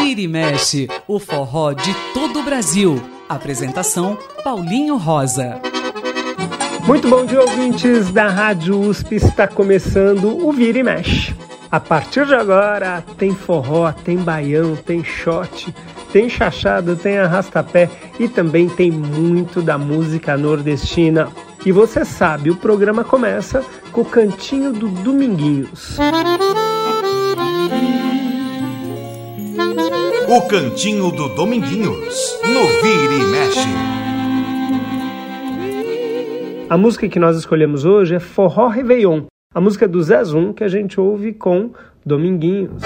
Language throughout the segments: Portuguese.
Vira e mexe, o forró de todo o Brasil. Apresentação Paulinho Rosa. Muito bom dia, ouvintes da Rádio USP. Está começando o Vira e Mexe. A partir de agora tem forró, tem baião, tem shot, tem chachado, tem arrastapé e também tem muito da música nordestina. E você sabe, o programa começa com o cantinho do Dominguinhos. O cantinho do Dominguinhos, no Vira e Mexe. A música que nós escolhemos hoje é Forró Réveillon, a música do Zé Zum que a gente ouve com Dominguinhos.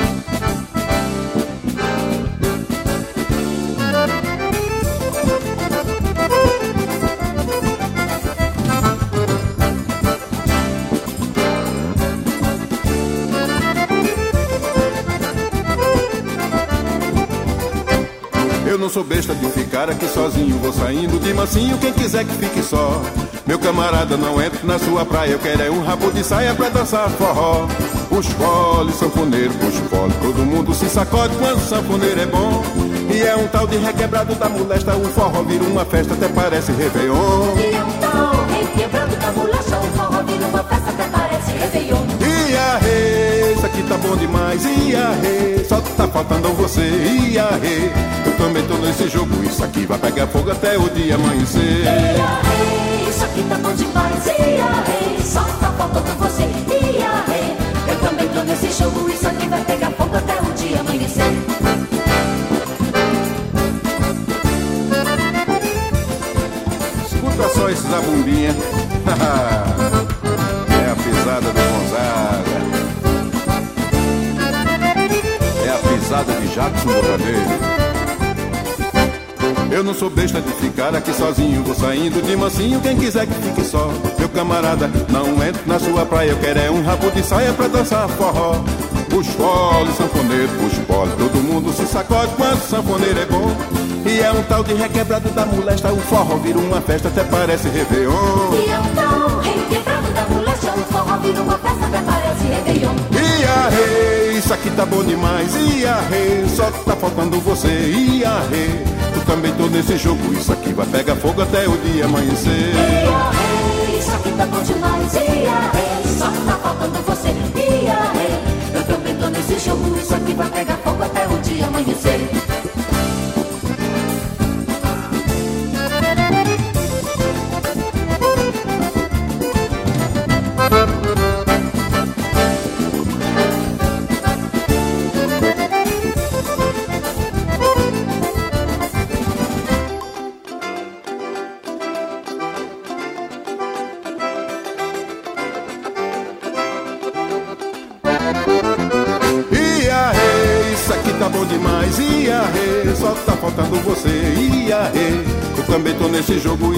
Não sou besta de ficar aqui sozinho, vou saindo de mansinho, quem quiser que fique só. Meu camarada, não entre na sua praia, eu quero é um rabo de saia pra dançar forró. Puxa fole, sanfoneiro, puxa fole, todo mundo se sacode quando o sanfoneiro é bom. E é um tal de requebrado da molesta, o forró vira uma festa, até parece Réveillon. E é um tal requebrado da molesta, o forró vira uma festa, até parece Réveillon. E a rei, isso aqui tá bom demais, e a rei, só tá faltando você, e a rei. Também tô nesse jogo, isso aqui vai pegar fogo até o dia amanhecer. E a rei, isso aqui tá bom demais, e a rei, Besta de ficar aqui sozinho, vou saindo de mansinho, quem quiser que fique só. Meu camarada, não entro na sua praia, eu quero é um rabo de saia pra dançar forró. Puxa fole, sanfoneiro, puxa fole, todo mundo se sacode quando sanfoneiro é bom. E é um tal de requebrado da molesta, o forró vira uma festa, até parece Réveillon. E é um tal requebrado da molesta, o forró vira uma festa, até parece Réveillon. E a rei, isso aqui tá bom demais, e a rei, só tá faltando você, e a rei. Também tô nesse jogo, isso aqui vai pegar fogo até o dia amanhecer. E a rei, isso aqui tá bom demais, e a rei, só tá faltando você, e a rei. Eu também tô nesse jogo, isso aqui vai pegar fogo até o dia amanhecer.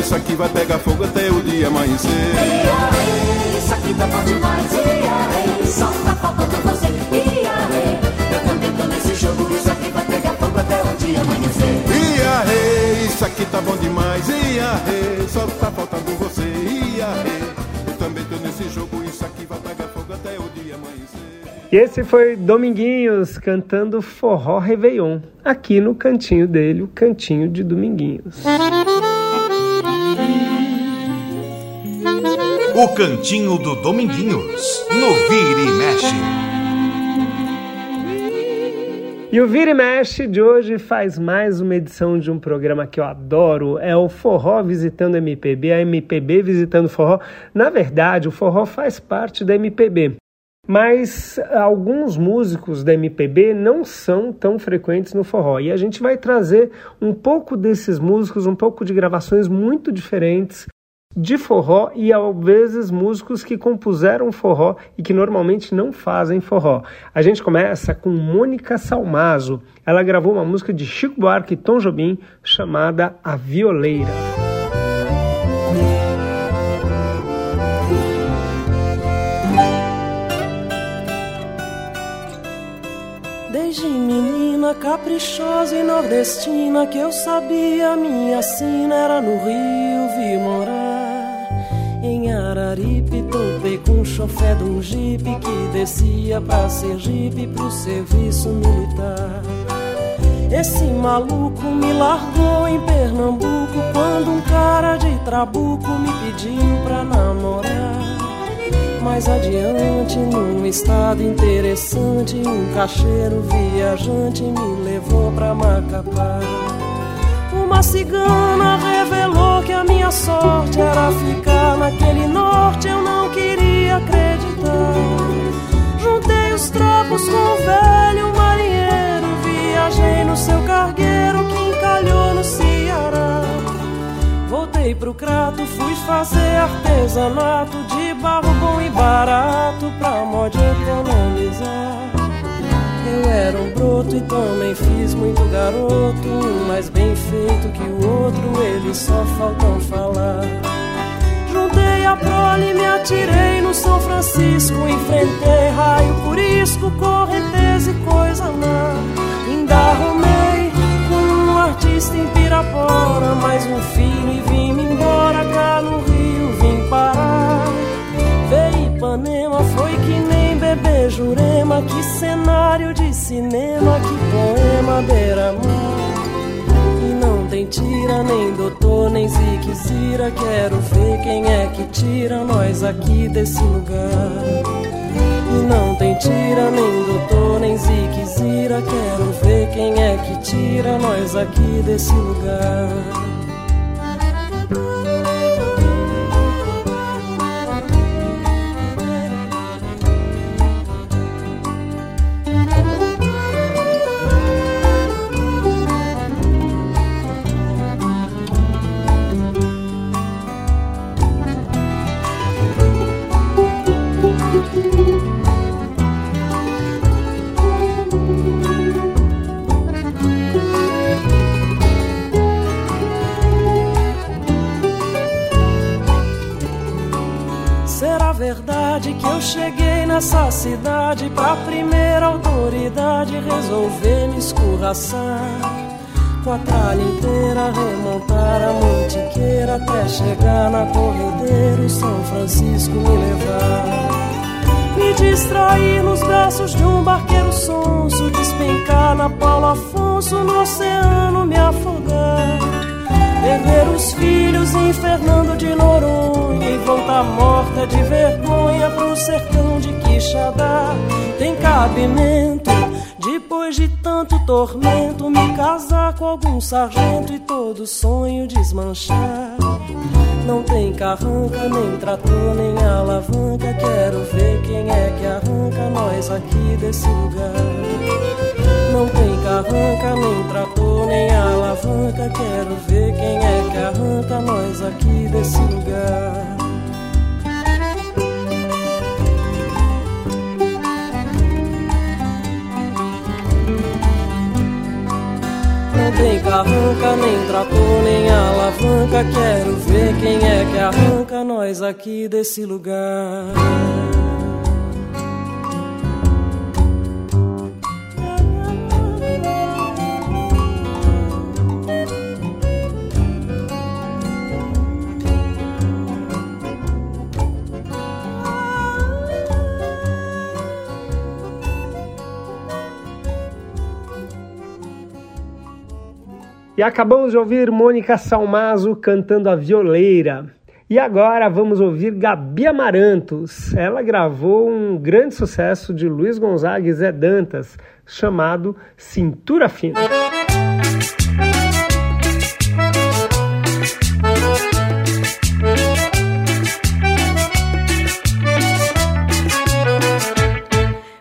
Isso aqui vai pegar fogo até o dia amanhecer. E a rei, isso aqui tá bom demais, e a rei, só tá faltando você, e. Eu também tô nesse jogo, isso aqui vai pegar fogo até o dia amanhecer. E isso aqui tá bom demais, e só tá faltando você, e. Eu também tô nesse jogo, isso aqui vai pegar fogo até o dia amanhecer. E esse foi Dominguinhos cantando Forró Réveillon, aqui no cantinho dele, o cantinho de Dominguinhos. O cantinho do Dominguinhos, no Vira e Mexe. E o Vira e Mexe de hoje faz mais uma edição de um programa que eu adoro, é o Forró Visitando MPB, a MPB Visitando Forró. Na verdade, o forró faz parte da MPB. Mas alguns músicos da MPB não são tão frequentes no forró. E a gente vai trazer um pouco desses músicos, um pouco de gravações muito diferentes de forró e às vezes músicos que compuseram forró e que normalmente não fazem forró. A gente começa com Mônica Salmazo. Ela gravou uma música de Chico Buarque e Tom Jobim chamada A Violeira. Desde menina caprichosa e nordestina que eu sabia minha sina era no Rio vi morar em Arari Capibaribe, topei com um chofé de um jipe que descia pra Sergipe pro serviço militar. Esse maluco me largou em Pernambuco quando um cara de trabuco me pediu pra namorar. Mais adiante, num estado interessante, um cacheiro viajante me levou pra Macapá. Cigana revelou que a minha sorte era ficar naquele norte, eu não queria acreditar. Juntei os trapos com o velho marinheiro, viajei no seu cargueiro que encalhou no Ceará. Voltei pro crato, fui fazer artesanato de barro bom e barato pra modo economizar. Eu era um broto e também fiz muito garoto, um mais bem feito que o outro, eles só faltam falar. Juntei a prole, me atirei no São Francisco, enfrentei raio, purisco, correnteza e coisa má. Ainda arrumei com um artista em Pirapora, mais um filho e vim-me embora cá no Rio, vim parar. Veio Ipanema, foi que nem bebê Jurema, que cenário de cinema, que poema beira-mar. E não tem tira, nem doutor, nem zique zira. Quero ver quem é que tira nós aqui desse lugar. E não tem tira, nem doutor, nem zique zira. Quero ver quem é que tira nós aqui desse lugar. Eu cheguei nessa cidade pra primeira autoridade resolver me escorraçar? Com a tralha inteira remontar a mantiqueira até chegar na corredeira São Francisco me levar. Me distrair nos braços de um barqueiro sonso, despencar na Paulo Afonso no oceano me afogar. Perder os filhos em Fernando de Noronha E voltar morta de vergonha pro sertão de Quixadá. Tem cabimento, depois de tanto tormento Me casar com algum sargento e todo sonho desmanchar. Não tem carranca, nem trator, nem alavanca Quero ver quem é que arranca nós aqui desse lugar carranca, nem trator, nem alavanca. Quero ver quem é que arranca nós aqui desse lugar. Tem carranca, nem trator, nem alavanca. Quero ver quem é que arranca nós aqui desse lugar. E acabamos de ouvir Mônica Salmazo cantando a violeira. E agora vamos ouvir Gabi Amarantos. Ela gravou um grande sucesso de Luiz Gonzaga e Zé Dantas, chamado Cintura Fina.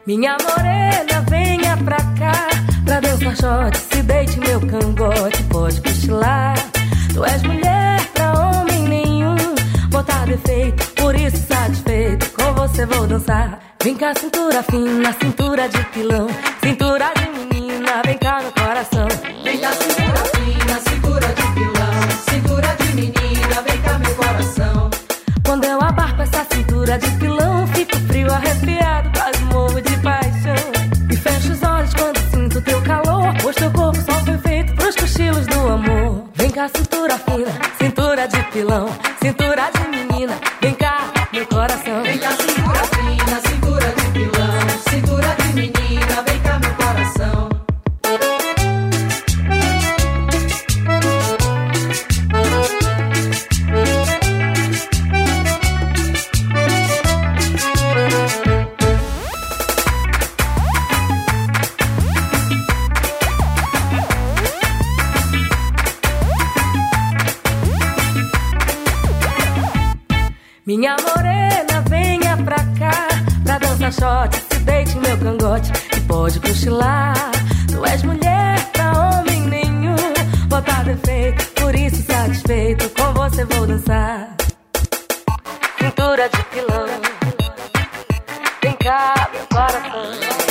Minha morena, venha pra cá Pra dançar shot, se deite meu cangote Você vou dançar. Vem cá, cintura fina, cintura de pilão Cintura de Você vou dançar. Cintura de pilão. Vem cá, meu coração.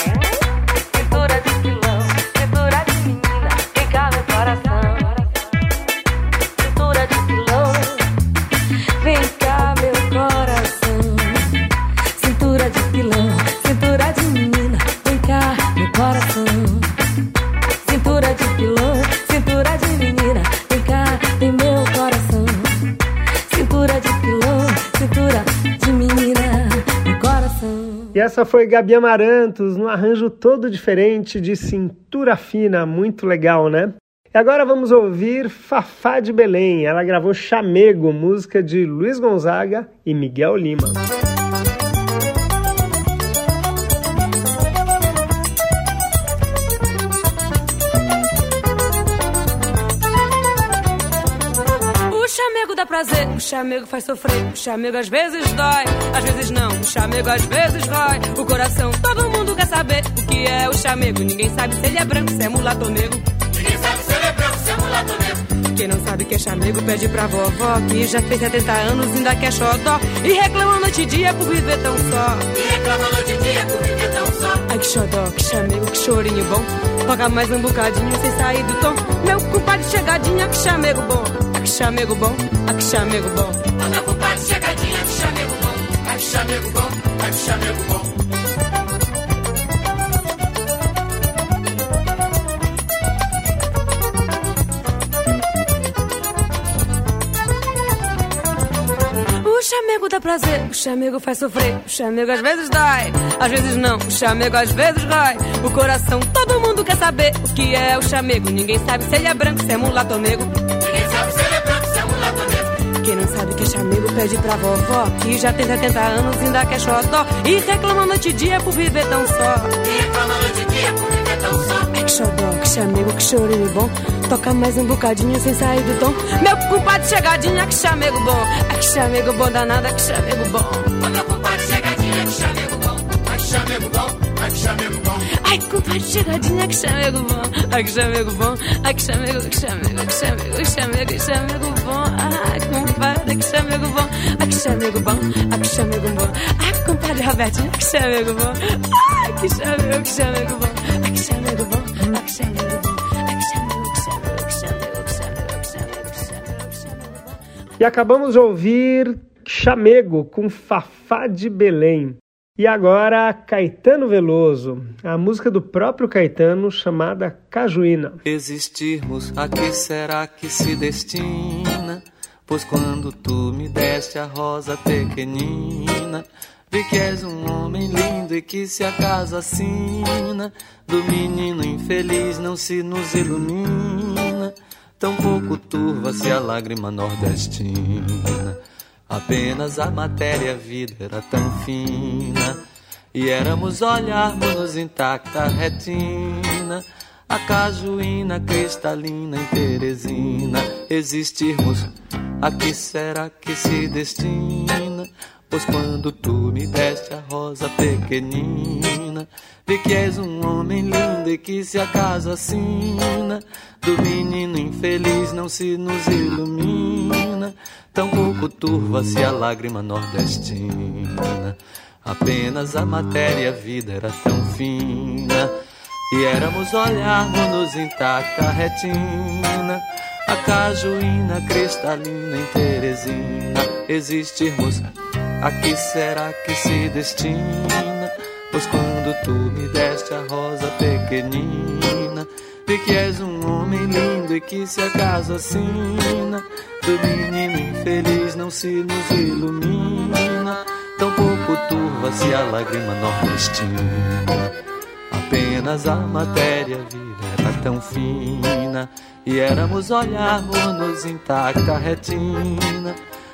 Essa foi Gabi Amarantos, num arranjo todo diferente de cintura fina, muito legal, né? E agora vamos ouvir Fafá de Belém. Ela gravou Chamego, música de Luiz Gonzaga e Miguel Lima. Prazer, o chamego faz sofrer, o chamego às vezes dói, às vezes não, o chamego às vezes rói. O coração, todo mundo quer saber o que é o chamego. Ninguém sabe se ele é branco, se é mulato ou negro. Ninguém sabe se ele é branco, se é mulato ou negro. Quem não sabe que é chamego pede pra vovó Que já fez 70 anos ainda quer xodó E reclama noite e dia por viver tão só E reclama noite e dia por viver que xodó, que chamego, que chorinho bom Toca mais um bocadinho sem sair do tom Meu culpado chegadinha, que chamego bom Ai que chamego bom, ai que chamego bom Toda compadre chegadinha, que chamego bom. Ai, que chamego bom, ai, que chamego bom. Chamego dá prazer, o chamego faz sofrer O chamego às vezes dói, às vezes não O chamego às vezes rói. O coração, todo mundo quer saber o que é o chamego. Ninguém sabe se ele é branco, se é mulato ou negro. Ninguém sabe se ele é branco, se é mulato ou negro. Quem não sabe que é chamego pede pra vovó Que já tem 70 anos ainda quer xodó. E reclama noite e dia por viver tão só. E reclama noite e dia por viver tão só. Ai que xodó, que chamego, que chorinho bom Toca mais um bocadinho sem sair do tom Meu culpado chegadinha, que chamego bom Ai que chamego bom danada, que chamego bom Toda compadre chegadinha, que chamego bom. Ai, que chamego bom, ai, que chamego bom. Ai, compadre, chegadinha, que chamego bom. Ai, que chamego bom. Ai, que chamego, que chamego, que chamego, que chamego, que chamego bom. Ai, compadre, que chamego bom. Ai, que chamego bom. Ai, que chamego bom. Ai, compadre Robertinho, que chamego bom. Ai, que chamego, que chamego bom. Ai, que chamego bom. Ai, que chamego bom. E acabamos de ouvir Chamego com Fafá de Belém. E agora Caetano Veloso, a música do próprio Caetano chamada Cajuína. Existirmos, a que será que se destina? Pois quando tu me deste a rosa pequenina, vi que és um homem lindo e que se a casa assina, do menino infeliz não se nos ilumina, tão pouco turva-se a lágrima nordestina. Apenas a matéria a vida era tão fina E éramos olharmos intacta retina A cajuína cristalina em Teresina Existirmos, a que será que se destina? Pois quando tu me deste a rosa pequenina Vi que és um homem lindo e que se a casa assina Do menino infeliz não se nos ilumina Tão pouco turva-se a lágrima nordestina Apenas a matéria a vida era tão fina E éramos olharmos-nos intacta retina A cajuína cristalina em Teresina Existirmos, a que será que se destina? Pois quando tu me deste a rosa pequenina Vi que és um homem lindo e que se acaso assina Do menino infeliz não se nos ilumina Tão pouco turva-se a lágrima nordestina. Apenas a matéria viva era tão fina E éramos olharmos-nos intacta retina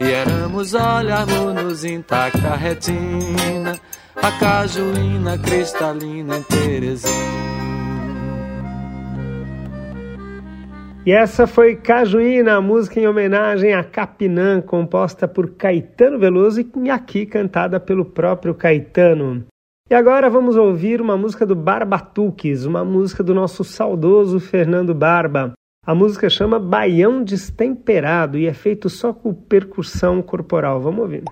E éramos olharmos-nos intacta retina, a cajuína cristalina em Terezinha. E essa foi Cajuína, a música em homenagem a Capinã, composta por Caetano Veloso e aqui cantada pelo próprio Caetano. E agora vamos ouvir uma música do Barbatuques, uma música do nosso saudoso Fernando Barba. A música chama Baião Destemperado e é feito só com percussão corporal. Vamos ouvir.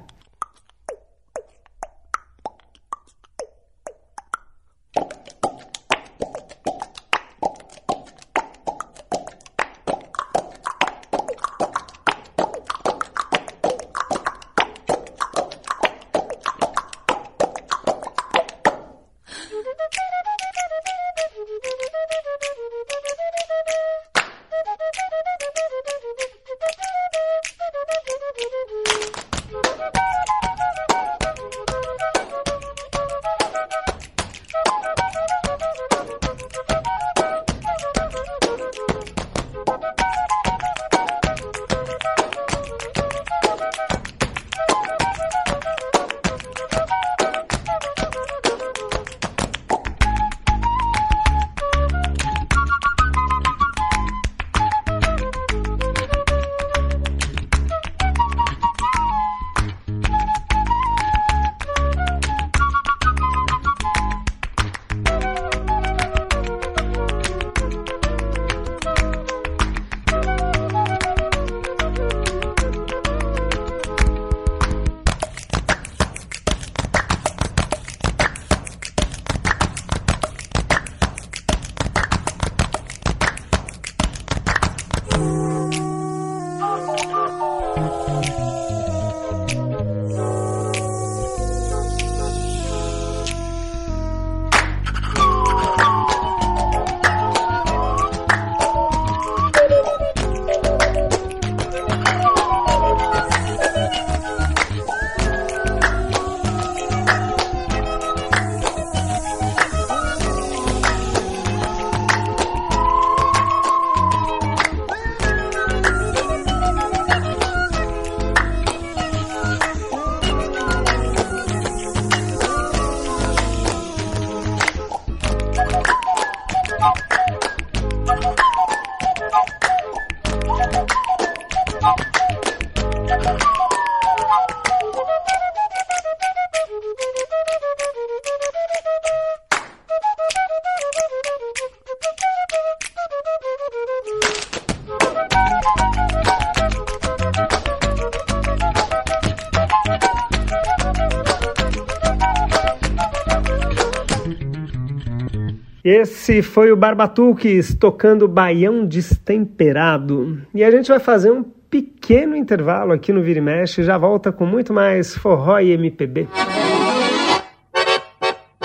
Esse foi o Barbatuques tocando Baião Destemperado. E a gente vai fazer um pequeno intervalo aqui no Vira e Mexe e já volta com muito mais forró e MPB.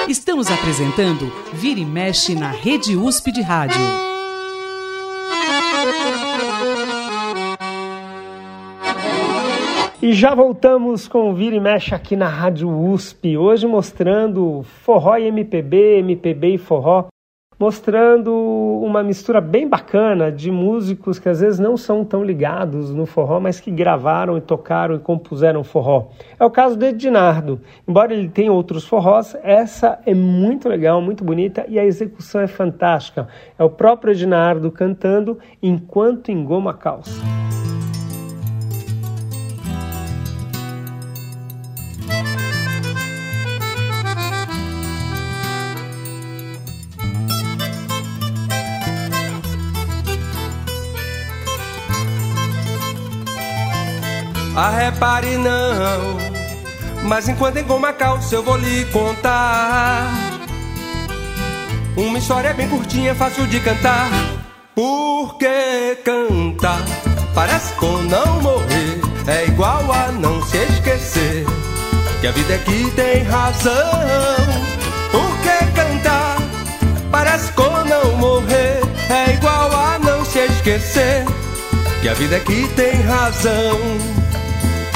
Estamos apresentando Vira e Mexe na Rede USP de Rádio. E já voltamos com o Vira e Mexe aqui na Rádio USP, hoje mostrando forró e MPB, MPB e forró, mostrando uma mistura bem bacana de músicos que às vezes não são tão ligados no forró, mas que gravaram e tocaram e compuseram forró. É o caso do Edinardo. Embora ele tenha outros forrós, essa é muito legal, muito bonita e a execução é fantástica. É o próprio Edinardo cantando enquanto engoma a calça. Ah, repare não, mas enquanto em Goma Calça eu vou lhe contar. Uma história bem curtinha, fácil de cantar. Porque cantar? Parece com não morrer. É igual a não se esquecer Que a vida aqui tem razão. Porque cantar? Parece com não morrer. É igual a não se esquecer que a vida aqui tem razão.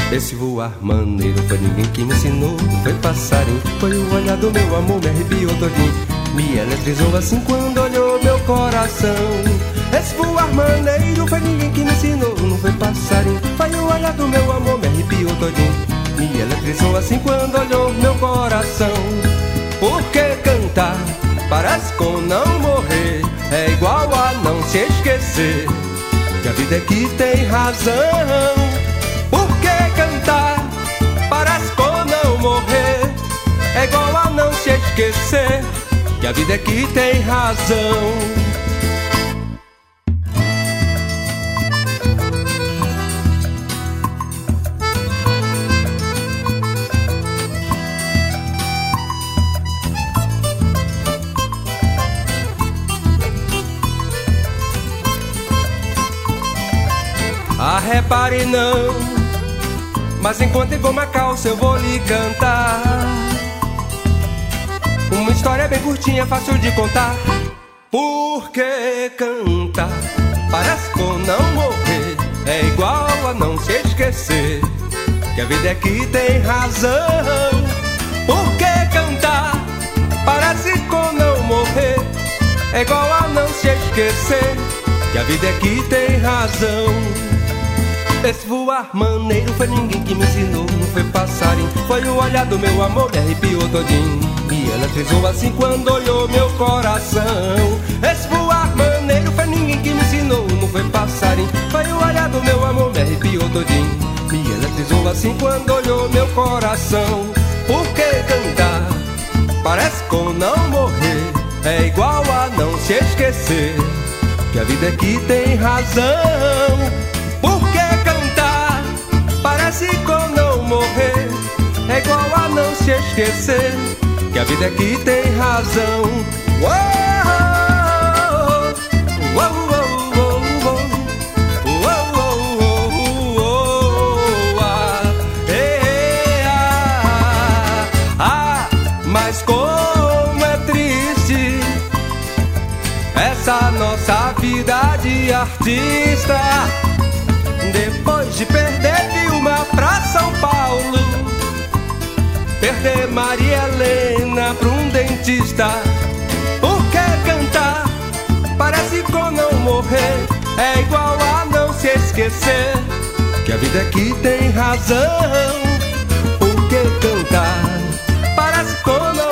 Esse voar maneiro foi ninguém que me ensinou, foi passarinho, foi o olhar do meu amor, me arrepiou todinho, me eletrizou assim quando olhou meu coração. Esse voar maneiro foi ninguém que me ensinou, não foi passarinho, foi o olhar do meu amor, me arrepiou todinho, me eletrizou assim quando olhou meu coração. Por que cantar? Parece com não morrer, é igual a não se esquecer que a vida é que tem razão. Morrer, é igual a não se esquecer que a vida é que tem razão. Ah, repare não, mas enquanto em uma calça eu vou lhe cantar. Uma história bem curtinha, fácil de contar. Por que cantar? Parece com não morrer, é igual a não se esquecer que a vida é que tem razão. Por que cantar? Parece com não morrer, é igual a não se esquecer que a vida é que tem razão. Esse voar maneiro foi ninguém que me ensinou, não foi passarinho. Foi o olhar do meu amor, me arrepiou todinho. E ela frisou assim quando olhou meu coração. Esse voar maneiro foi ninguém que me ensinou, não foi passarinho. Foi o olhar do meu amor, me arrepiou todinho. E ela frisou assim quando olhou meu coração. Por que cantar? Parece com não morrer. É igual a não se esquecer que a vida aqui tem razão. Por que? Com não morrer. É igual a não se esquecer que a vida aqui tem razão. Uou, ah, eh, ah, ah, mas como é triste essa nossa vida de artista. Depois de perder Vilma pra São Paulo, perder Maria Helena pra um dentista. Por que cantar? Parece com não morrer, é igual a não se esquecer que a vida aqui tem razão. Por que cantar? Parece com não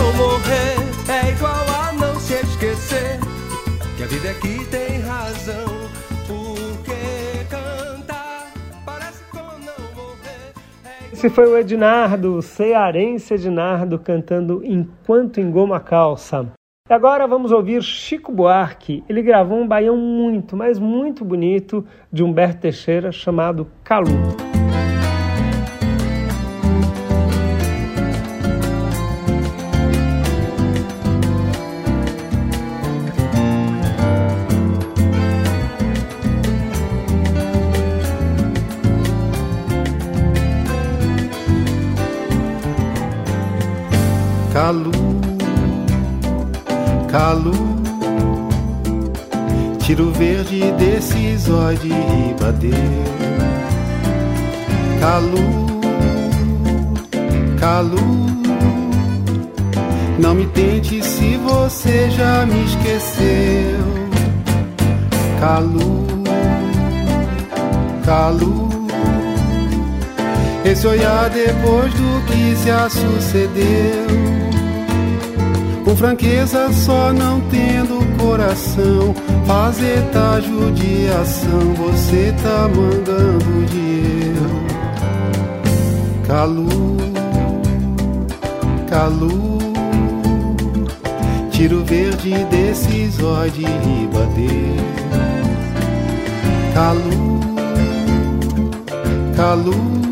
Esse foi o Ednardo, o cearense Ednardo, cantando Enquanto Engoma a Calça. E agora vamos ouvir Chico Buarque. Ele gravou um baião muito, mas muito bonito de Humberto Teixeira chamado Calu. Calu, tiro verde desse zóio de ribadeiro. Calu, Calu, não me tente se você já me esqueceu. Calu, Calu, esse olhar depois do que se sucedeu. Franqueza, só não tendo coração. Fazer tá judiação, você tá mandando de eu. Calu, Calu, tiro verde desse zóio de ribadeiro. Calu, Calu.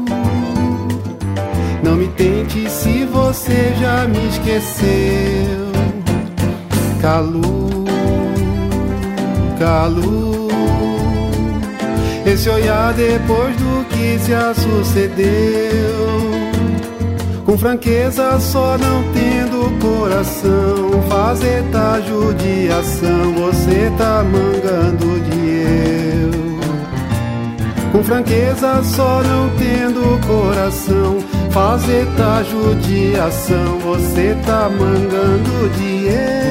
Não me tente se você já me esqueceu. Calu, Calu. Esse olhar depois do que se sucedeu. Com franqueza, só não tendo coração. Fazer tá judiação, você tá mangando de eu. Com franqueza, só não tendo coração. Fazer tá judiação, você tá mangando de eu.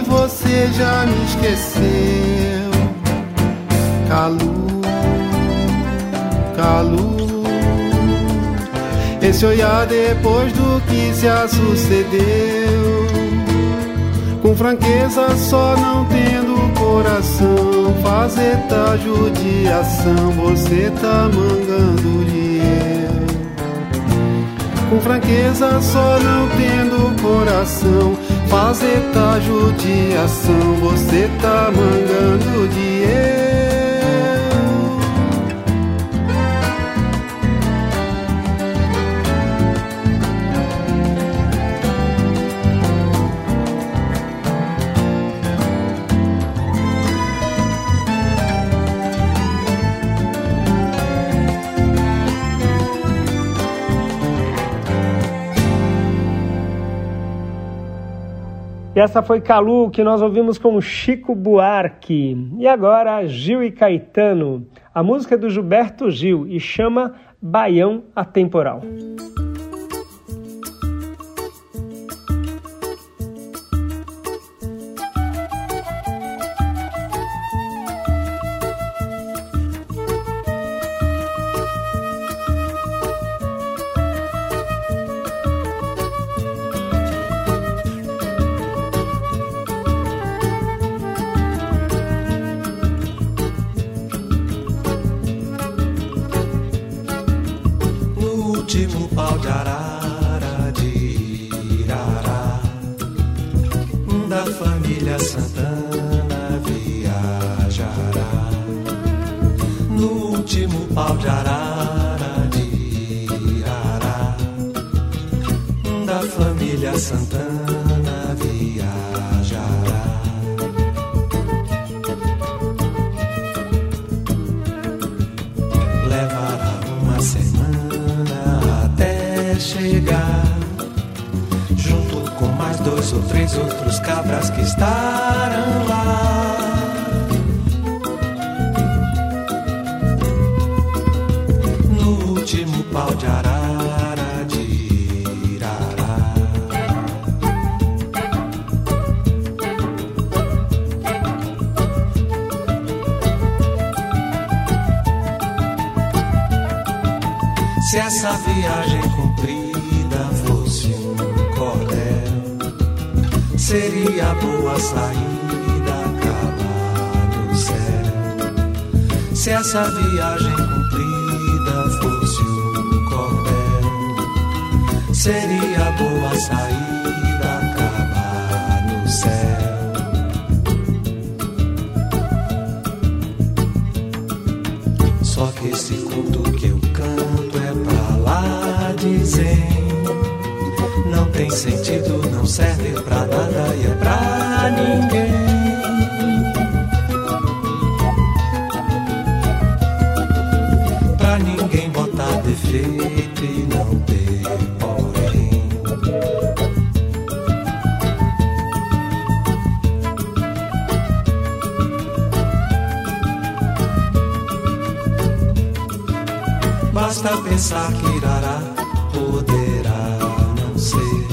Você já me esqueceu. Calu, calu. Esse olhar depois do que se sucedeu Com franqueza só não tendo coração Fazer tá judiação Você tá mangando de eu Com franqueza só não tendo coração Fazer tá judiação Você tá mangando de E essa foi Calu, que nós ouvimos com Chico Buarque. E agora, Gil e Caetano. A música é do Gilberto Gil e chama Baião Atemporal. Pau de arara de Irará da família Santana viajará levará uma semana até chegar. Junto com mais dois ou três outros cabras que estarão lá. Pau de arara de Irará. Se essa viagem comprida fosse um cordel, seria boa saída acabar no céu. Se essa viagem comprida seria boa saída acabar no céu. Só que esse conto que eu canto é pra lá dizer Não tem sentido, não serve basta pensar que Irará poderá não ser.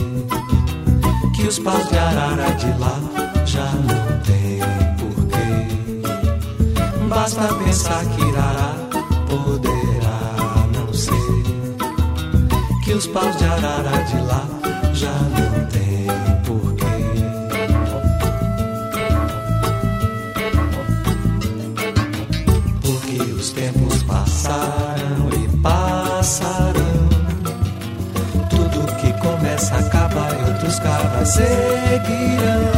Que os paus de Arara de lá já não tem porquê. Basta pensar que Irará poderá não ser. Que os paus de Arara de lá já não outros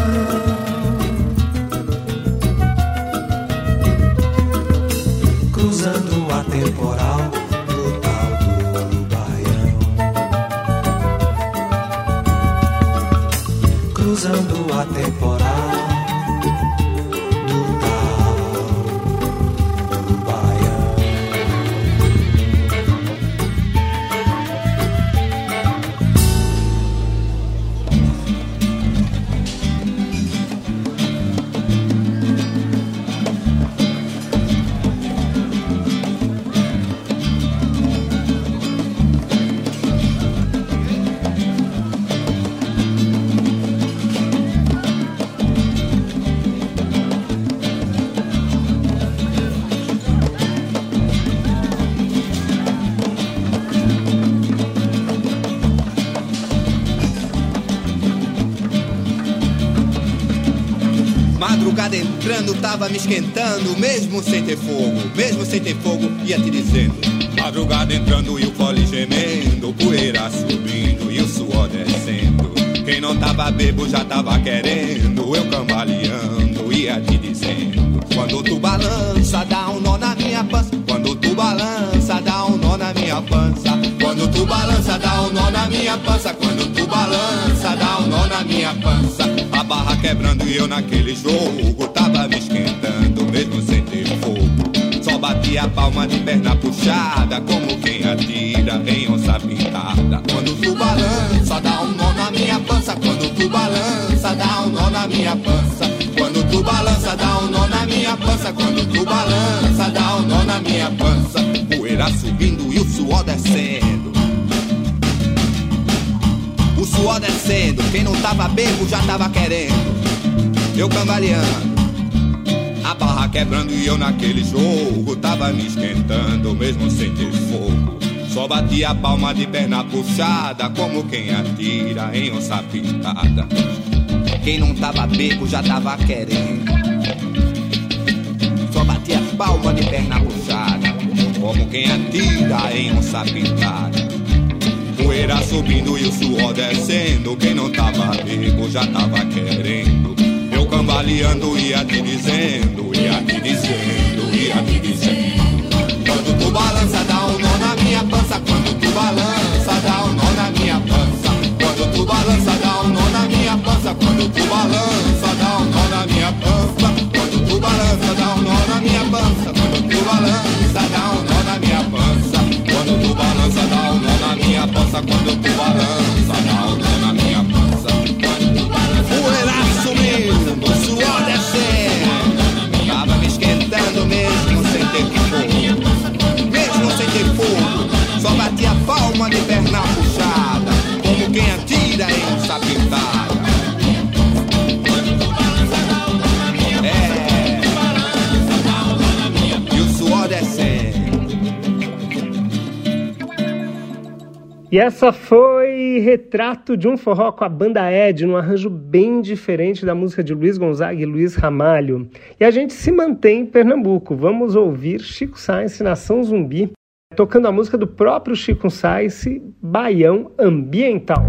entrando, tava me esquentando, mesmo sem ter fogo, mesmo sem ter fogo, ia te dizendo. Madrugada entrando e o fole gemendo, poeira subindo e o suor descendo. Quem não tava bebo já tava querendo, eu cambaleando, ia te dizendo. Quando tu balança, dá um nó na minha pança. Quando tu balança, dá um nó na minha pança. Quando tu balança, dá um nó na minha pança. Quando tu balança, dá um nó na minha pança. A barra quebrando e eu naquele jogo tava batia a palma de perna puxada, como quem atira em onça pintada. Quando tu balança, dá um nó na minha pança. Quando tu balança, dá um nó na minha pança. Quando tu balança, dá um nó na minha pança. Quando tu balança, dá um nó na minha pança. Poeira subindo e o suor descendo. O suor descendo, quem não tava bebo já tava querendo. Eu cambaleando. A barra quebrando e eu naquele jogo tava me esquentando, mesmo sem ter fogo. Só batia a palma de perna puxada, como quem atira em onça pintada. Quem não tava bebo já tava querendo. Só batia a palma de perna puxada, como quem atira em onça pintada. Poeira subindo e o suor descendo. Quem não tava bebo já tava querendo. Cambaleando ia te dizendo, ia te dizendo, ia te dizendo. Quando tu balança, dá um nó na minha pança. Quando tu balança, dá um nó na minha pança. Quando tu balança, dá um nó na minha pança. Quando tu balança, dá um nó na minha pança. Quando tu balança, dá um nó na minha pança. Quando tu balança, E essa foi Retrato de um Forró com a banda Ed, num arranjo bem diferente da música de Luiz Gonzaga e Luiz Ramalho. E a gente se mantém em Pernambuco. Vamos ouvir Chico Sainz, Nação Zumbi, tocando a música do próprio Chico Sainz, Baião Ambiental.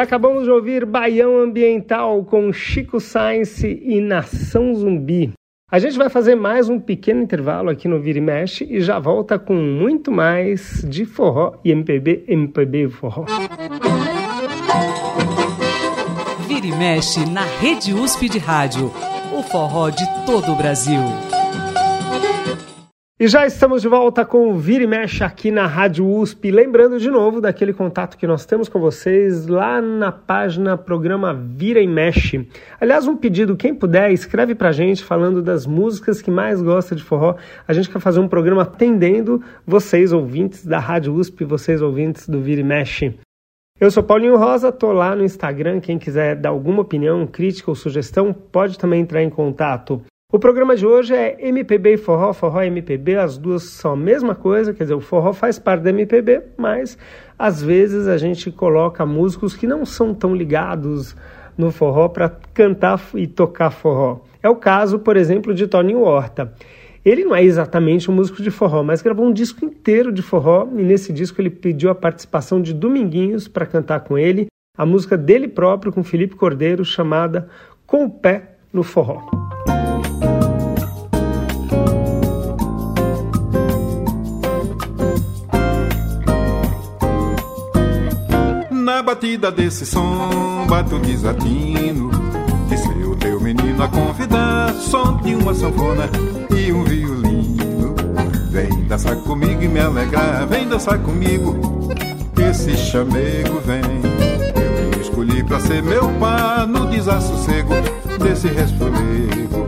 Acabamos de ouvir Baião Ambiental com Chico Science e Nação Zumbi. A gente vai fazer mais um pequeno intervalo aqui no Vira e Mexe e já volta com muito mais de forró e MPB, MPB forró. Vira e Mexe na Rede USP de Rádio. O forró de todo o Brasil. E já estamos de volta com o Vira e Mexe aqui na Rádio USP. Lembrando de novo daquele contato que nós temos com vocês lá na página programa Vira e Mexe. Aliás, um pedido, quem puder, escreve pra gente falando das músicas que mais gosta de forró. A gente quer fazer um programa atendendo vocês, ouvintes da Rádio USP, vocês, ouvintes do Vira e Mexe. Eu sou Paulinho Rosa, tô lá no Instagram. Quem quiser dar alguma opinião, crítica ou sugestão, pode também entrar em contato. O programa de hoje é MPB e forró, forró e MPB, as duas são a mesma coisa, quer dizer, o forró faz parte da MPB, mas às vezes a gente coloca músicos que não são tão ligados no forró para cantar e tocar forró. É o caso, por exemplo, de Toninho Horta. Ele não é exatamente um músico de forró, mas gravou um disco inteiro de forró e nesse disco ele pediu a participação de Dominguinhos para cantar com ele a música dele próprio com Felipe Cordeiro chamada Com o Pé no Forró. Na batida desse som, bato desatino. De ser o teu menino a convidar, som de uma sanfona e um violino. Vem dançar comigo e me alegrar, vem dançar comigo. Esse chamego vem. Eu me escolhi pra ser meu par no desassossego desse resfolego.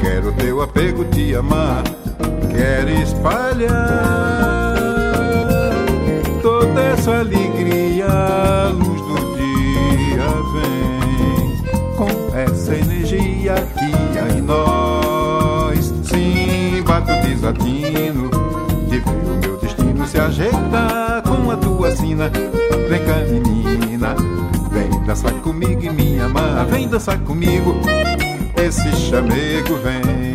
Quero teu apego, te amar, quero espalhar toda essa alegria, a luz do dia vem com essa energia que em nós. Sim, bato desatino de ver o meu destino se ajeitar com a tua sina. Vem cá, menina, vem dançar comigo e me amar. Vem dançar comigo, esse chamego vem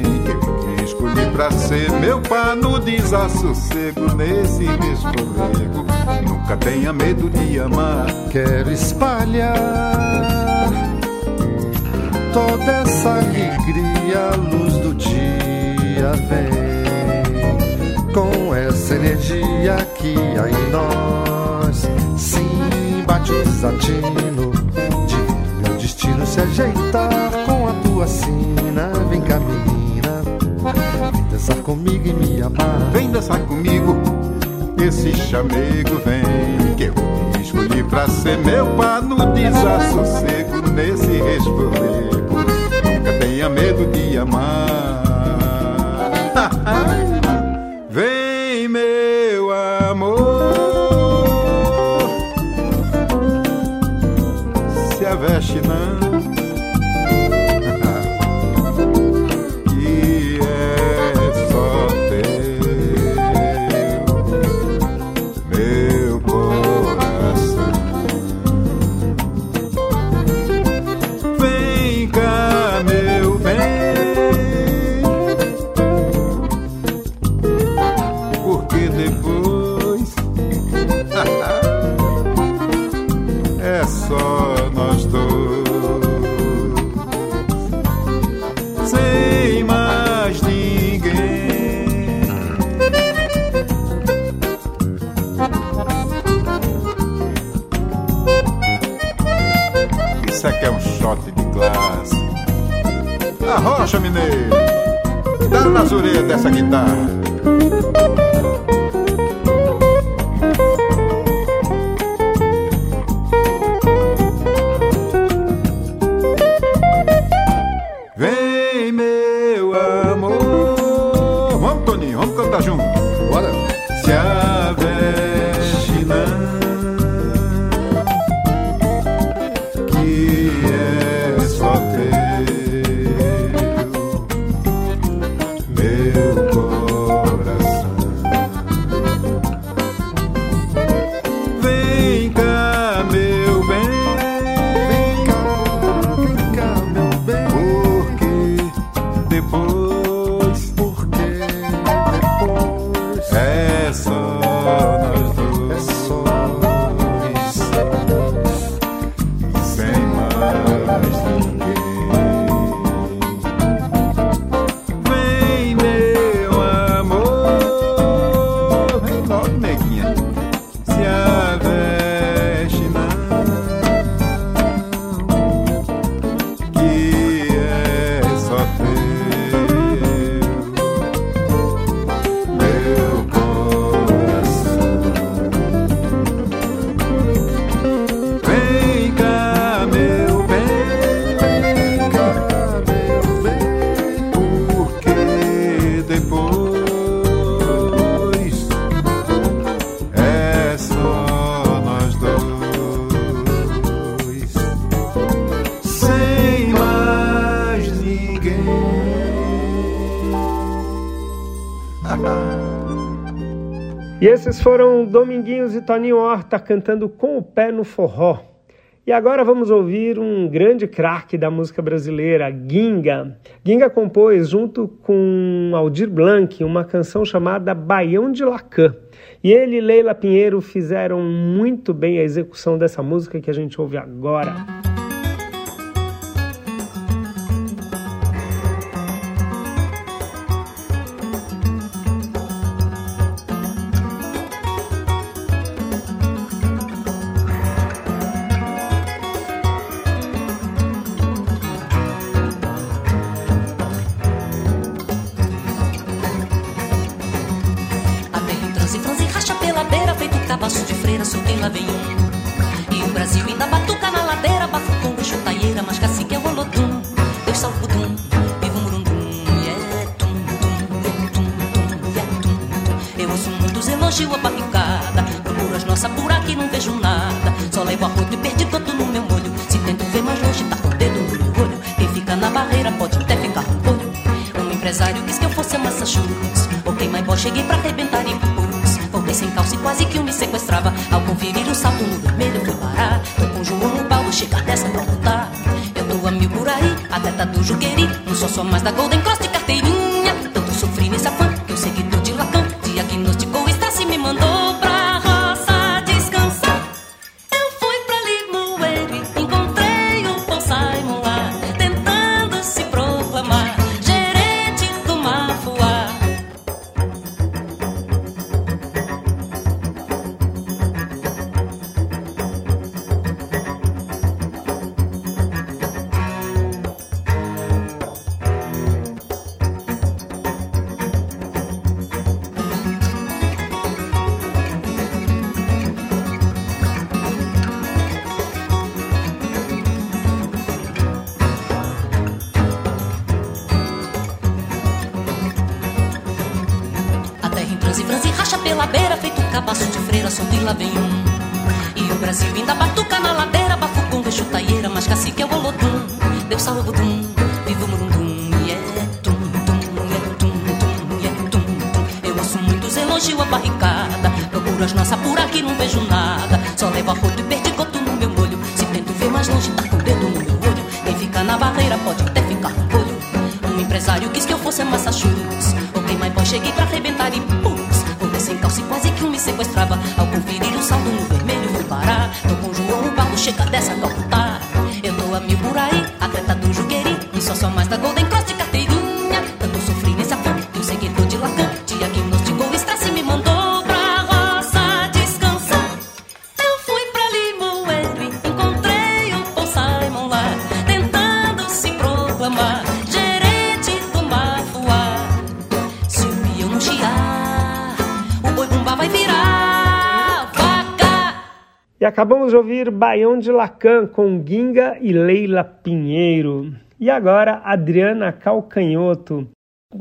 pra ser meu par no desassossego nesse desfolego. Nunca tenha medo de amar. Quero espalhar toda essa alegria, a luz do dia vem com essa energia que há em nós. Sim, bate o de meu destino se ajeitar com a tua sina. Vem vem dançar comigo e me amar. Vem dançar comigo, esse chamego vem que eu escolhi pra ser meu par no desassossego nesse resfolego. Nunca tenha medo de amar. Orelhas esses foram Dominguinhos e Toninho Horta cantando com o pé no forró. E agora vamos ouvir um grande craque da música brasileira, Ginga. Ginga compôs, junto com Aldir Blanc, uma canção chamada Baião de Lacan. E ele e Leila Pinheiro fizeram muito bem a execução dessa música que a gente ouve agora. Só sou mais da Golden Cross de carteirinha. Tanto sofri nessa fantasia. Acabamos de ouvir Baião de Lacan com Ginga e Leila Pinheiro. E agora Adriana Calcanhoto.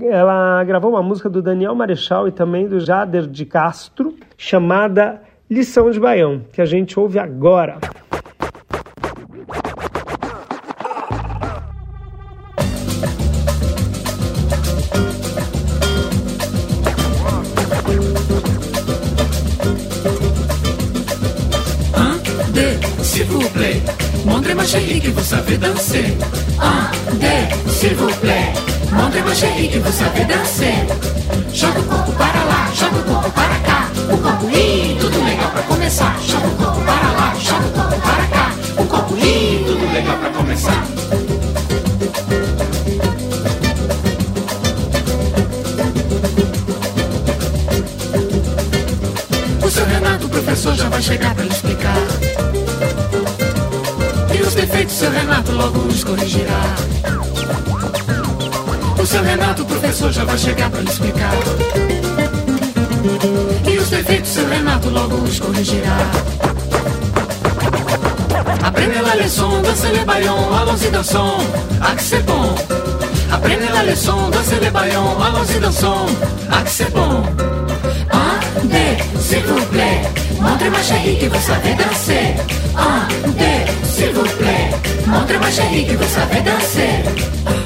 Ela gravou uma música do Daniel Marechal e também do Jader de Castro, chamada Lição de Baião, que a gente ouve agora. Chérie, vous savez danser. Un, deux, s'il vous plaît. Montrez-moi chérie que vous savez danser. Joga o corpo para lá, joga o corpo para cá. O corpo lindo, tudo legal pra começar. Joga o corpo para lá, joga o corpo para cá. O corpo lindo, tudo legal pra começar. O seu Renato, professor, já vai chegar pra lhe explicar defeitos, seu Renato logo os corrigirá. O seu Renato, professor, já vai chegar pra lhe explicar. E os defeitos, seu Renato logo os corrigirá. Aprende la leçon, danse le baillon, allons-y dansons, ah c'est bon. Aprende la leçon, danse le baillon, allons-y dansons, ah c'est bon. Un, deux, s'il vous plaît, montrez-moi chérie que vous savez danser. Un, deux, s'il vous plaît. Montre-moi chérie que vous savez danser.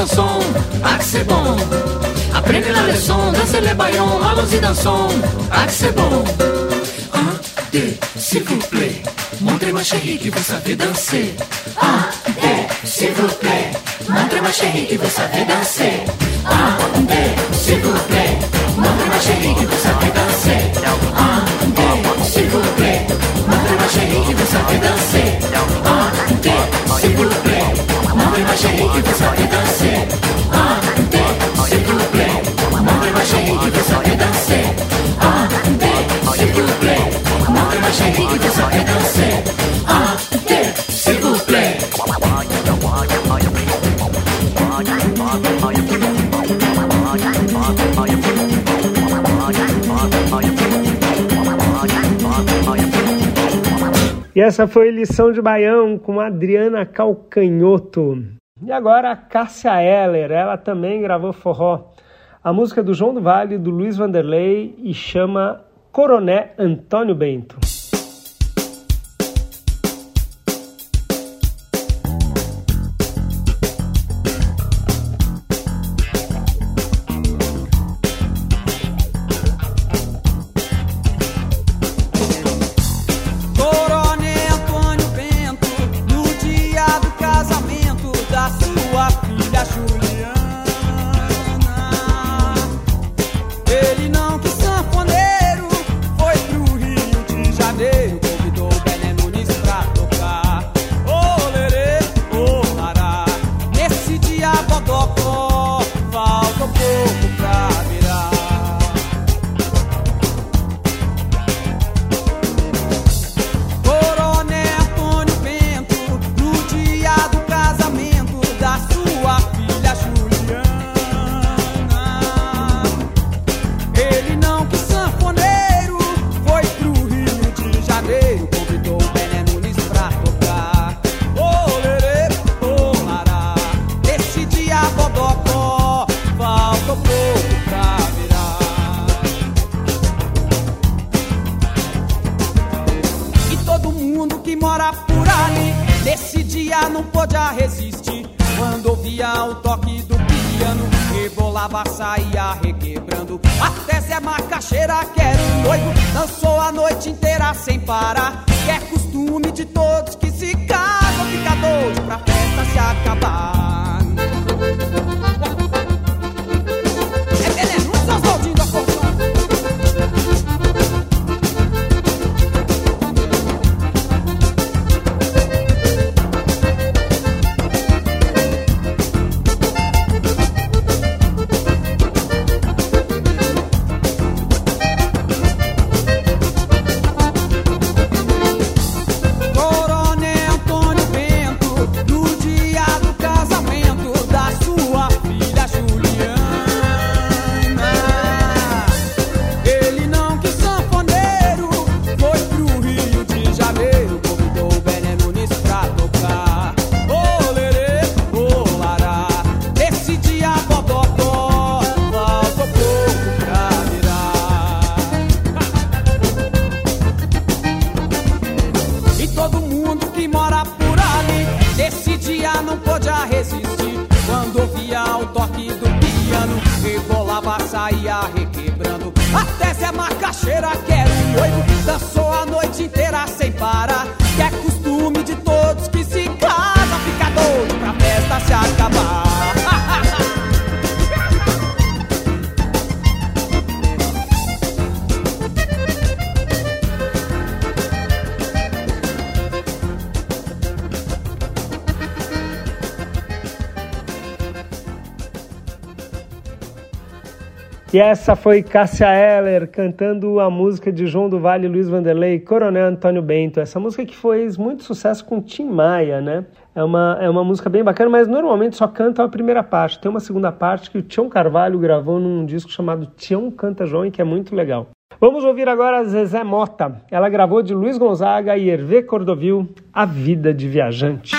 Allons-y dansons, ah c'est bon. Aprende la leçon, danse le baillon, allons-y dansons, ah c'est bon. Un, deux, s'il vous plaît, montrez-moi chérie que vous savez danser. Un, deux, s'il vous plaît, montrez-moi chérie que vous savez danser. Un, deux, s'il vous plaît, montrez-moi chérie que vous savez danser. Un, deux, s'il vous plaît, montrez-moi chérie que vous savez danser. Un, deux, s'il vous plaît, montrez-moi chérie que vous savez danser. Un, deux, s'il vous plaît, montrez-moi chérie que vous savez danser. Un, deux, s'il vous plaît, montrez-moi chérie que vous savez danser. Un, deux, s'il vous plaît. E essa foi lição de Baião com Adriana Calcanhoto. E agora a Cássia Eller, ela também gravou forró. A música é do João do Vale, do Luiz Vanderlei e chama Coroné Antônio Bento. A noite inteira sem parar. É costume de todos que se casam Fica doido pra festa se acabar E essa foi Cássia Eller cantando a música de João do Vale, Luiz Vanderlei, Coronel Antônio Bento. Essa música que fez muito sucesso com Tim Maia, né? É uma, é uma música bem bacana, mas normalmente só canta a primeira parte. Tem uma segunda parte que o Tião Carvalho gravou num disco chamado Tião Canta João, que é muito legal. Vamos ouvir agora Zezé Mota. Ela gravou de Luiz Gonzaga e Hervé Cordovil, A Vida de Viajante.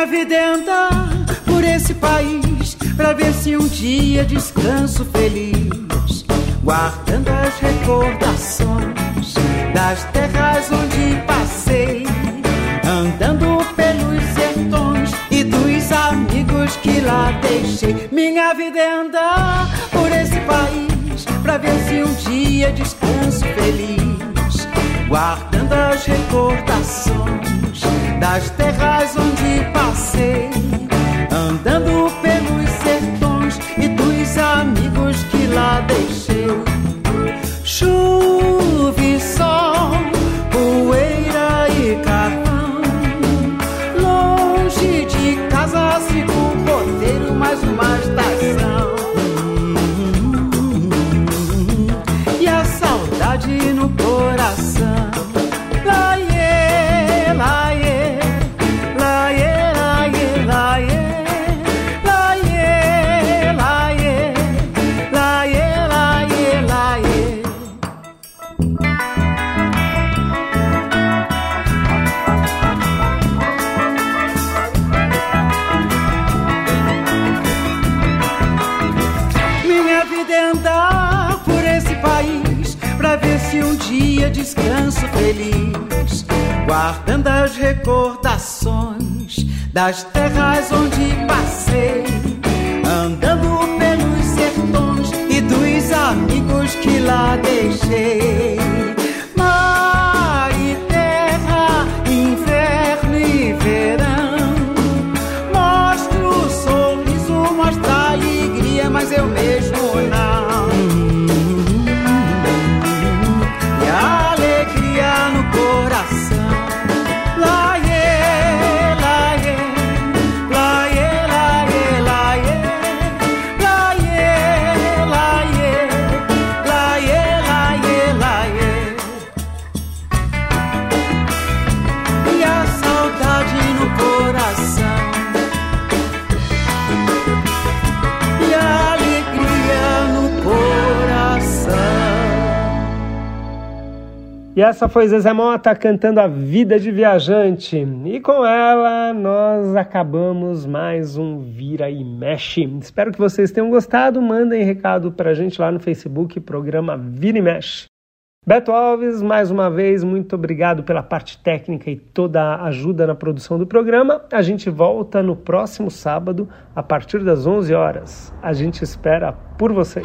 Minha vida andar por esse país pra ver se um dia descanso feliz, guardando as recordações das terras onde passei, andando pelos sertões e dos amigos que lá deixei. Minha vida é andar por esse país pra ver se um dia descanso feliz, guardando as recordações das terras onde passei, andando pelos sertões e dos amigos que lá deixei. Chuva dia descanso feliz, guardando as recordações das terras onde passei, andando pelos sertões e dos amigos que lá deixei. E essa foi Zezé Mota cantando A Vida de Viajante. E com ela nós acabamos mais um Vira e Mexe. Espero que vocês tenham gostado. Mandem recado pra gente lá no Facebook, programa Vira e Mexe. Beto Alves, mais uma vez, muito obrigado pela parte técnica e toda a ajuda na produção do programa. A gente volta no próximo sábado, a partir das 11 horas. A gente espera por vocês.